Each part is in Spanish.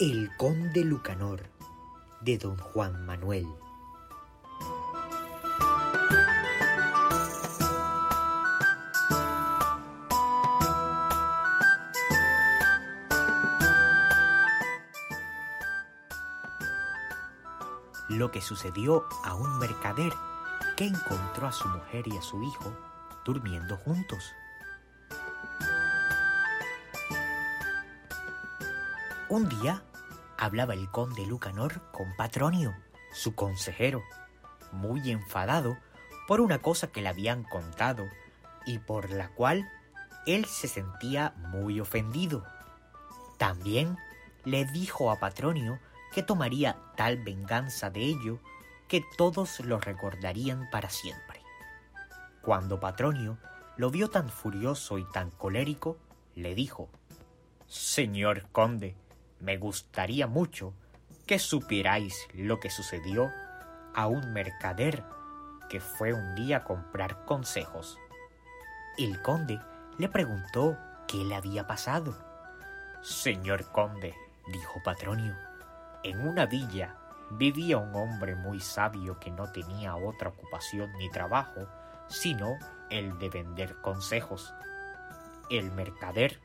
El conde Lucanor de don Juan Manuel. Lo que sucedió a un mercader que encontró a su mujer y a su hijo durmiendo juntos. Un día hablaba el conde Lucanor con Patronio, su consejero, muy enfadado por una cosa que le habían contado y por la cual él se sentía muy ofendido. También le dijo a Patronio que tomaría tal venganza de ello que todos lo recordarían para siempre. Cuando Patronio lo vio tan furioso y tan colérico, le dijo, Señor conde, me gustaría mucho que supierais lo que sucedió a un mercader que fue un día a comprar consejos. El conde le preguntó qué le había pasado. Señor conde, dijo Patronio, en una villa vivía un hombre muy sabio que no tenía otra ocupación ni trabajo sino el de vender consejos. El mercader,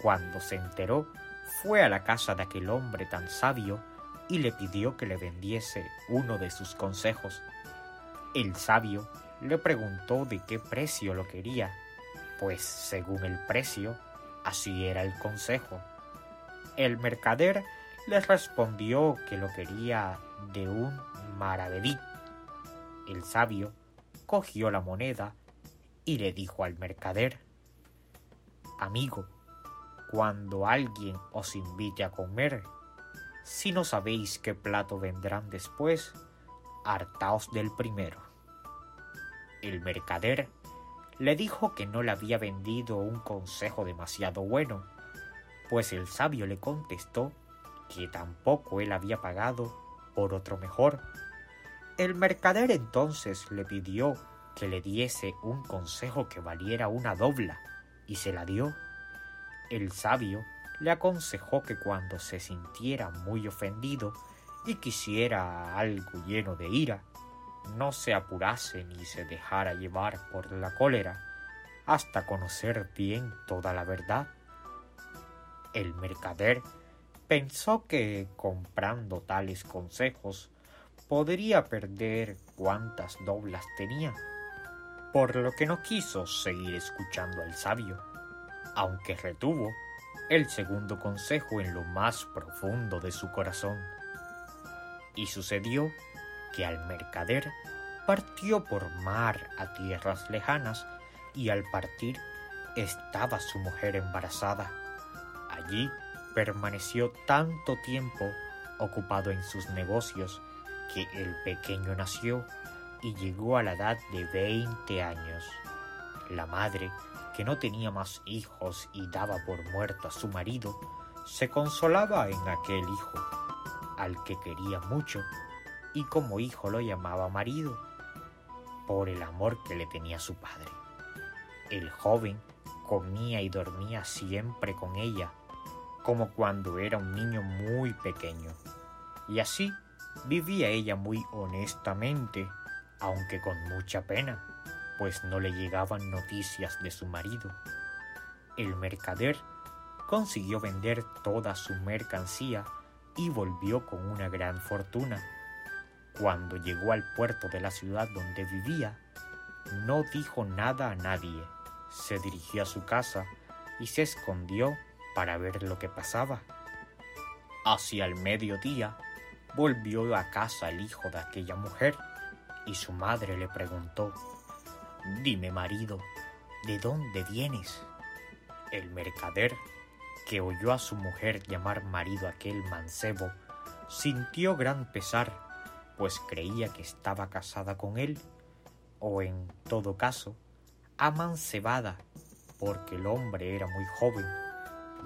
cuando se enteró, fue a la casa de aquel hombre tan sabio y le pidió que le vendiese uno de sus consejos. El sabio le preguntó de qué precio lo quería, pues según el precio, así era el consejo. El mercader le respondió que lo quería de un maravedí. El sabio cogió la moneda y le dijo al mercader, Amigo, cuando alguien os invite a comer, si no sabéis qué plato vendrán después, hartaos del primero. El mercader le dijo que no le había vendido un consejo demasiado bueno, pues el sabio le contestó que tampoco él había pagado por otro mejor. El mercader entonces le pidió que le diese un consejo que valiera una dobla, y se la dio. El sabio le aconsejó que cuando se sintiera muy ofendido y quisiera algo lleno de ira, no se apurase ni se dejara llevar por la cólera hasta conocer bien toda la verdad. El mercader pensó que comprando tales consejos podría perder cuantas doblas tenía, por lo que no quiso seguir escuchando al sabio aunque retuvo el segundo consejo en lo más profundo de su corazón. Y sucedió que al mercader partió por mar a tierras lejanas y al partir estaba su mujer embarazada. Allí permaneció tanto tiempo ocupado en sus negocios que el pequeño nació y llegó a la edad de veinte años. La madre que no tenía más hijos y daba por muerto a su marido, se consolaba en aquel hijo, al que quería mucho, y como hijo lo llamaba marido, por el amor que le tenía su padre. El joven comía y dormía siempre con ella, como cuando era un niño muy pequeño, y así vivía ella muy honestamente, aunque con mucha pena pues no le llegaban noticias de su marido. El mercader consiguió vender toda su mercancía y volvió con una gran fortuna. Cuando llegó al puerto de la ciudad donde vivía, no dijo nada a nadie. Se dirigió a su casa y se escondió para ver lo que pasaba. Hacia el mediodía volvió a casa el hijo de aquella mujer y su madre le preguntó Dime, marido, ¿de dónde vienes? El mercader, que oyó a su mujer llamar marido aquel mancebo, sintió gran pesar, pues creía que estaba casada con él, o en todo caso, amancebada, porque el hombre era muy joven,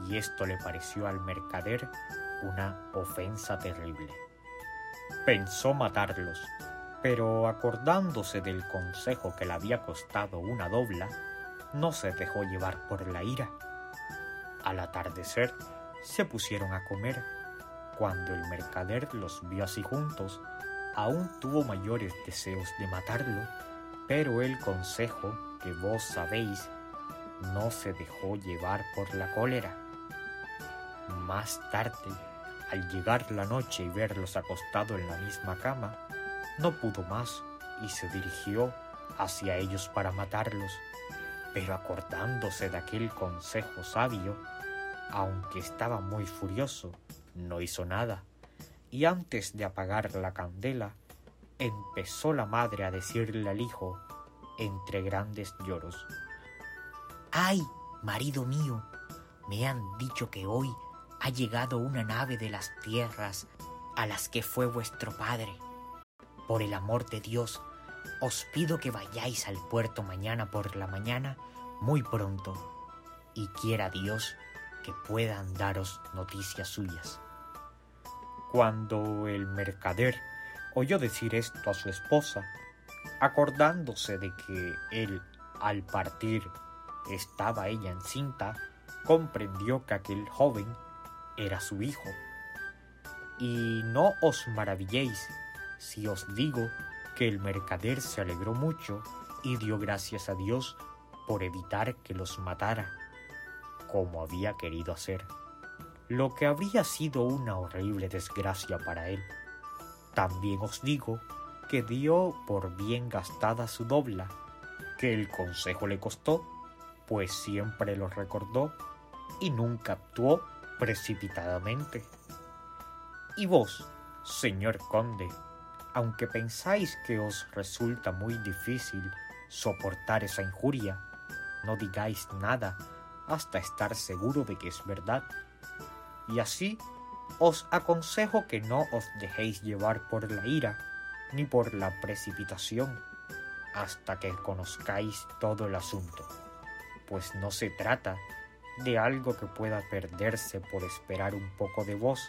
y esto le pareció al mercader una ofensa terrible. Pensó matarlos, pero acordándose del consejo que le había costado una dobla, no se dejó llevar por la ira. Al atardecer se pusieron a comer, Cuando el mercader los vio así juntos, aún tuvo mayores deseos de matarlo, pero el consejo que vos sabéis no se dejó llevar por la cólera. Más tarde, al llegar la noche y verlos acostados en la misma cama, no pudo más y se dirigió hacia ellos para matarlos, pero acordándose de aquel consejo sabio, aunque estaba muy furioso, no hizo nada, y antes de apagar la candela, empezó la madre a decirle al hijo, entre grandes lloros, ¡Ay, marido mío! Me han dicho que hoy ha llegado una nave de las tierras a las que fue vuestro padre. Por el amor de Dios, os pido que vayáis al puerto mañana por la mañana muy pronto, y quiera Dios que puedan daros noticias suyas. Cuando el mercader oyó decir esto a su esposa, acordándose de que él al partir estaba ella encinta, comprendió que aquel joven era su hijo. Y no os maravilléis si os digo que el mercader se alegró mucho y dio gracias a Dios por evitar que los matara, como había querido hacer, lo que habría sido una horrible desgracia para él. También os digo que dio por bien gastada su dobla, que el consejo le costó pues siempre lo recordó y nunca actuó precipitadamente. Y vos, señor conde, aunque pensáis que os resulta muy difícil soportar esa injuria, no digáis nada hasta estar seguro de que es verdad. Y así os aconsejo que no os dejéis llevar por la ira ni por la precipitación hasta que conozcáis todo el asunto pues no se trata de algo que pueda perderse por esperar un poco de vos.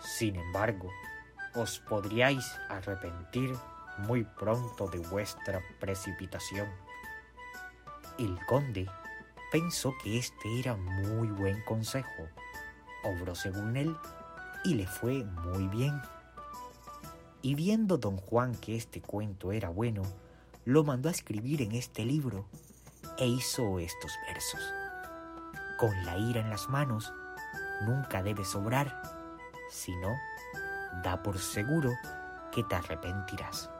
Sin embargo, os podríais arrepentir muy pronto de vuestra precipitación. El conde pensó que este era muy buen consejo, obró según él y le fue muy bien. Y viendo don Juan que este cuento era bueno, lo mandó a escribir en este libro e hizo estos versos. Con la ira en las manos nunca debe sobrar, sino da por seguro que te arrepentirás.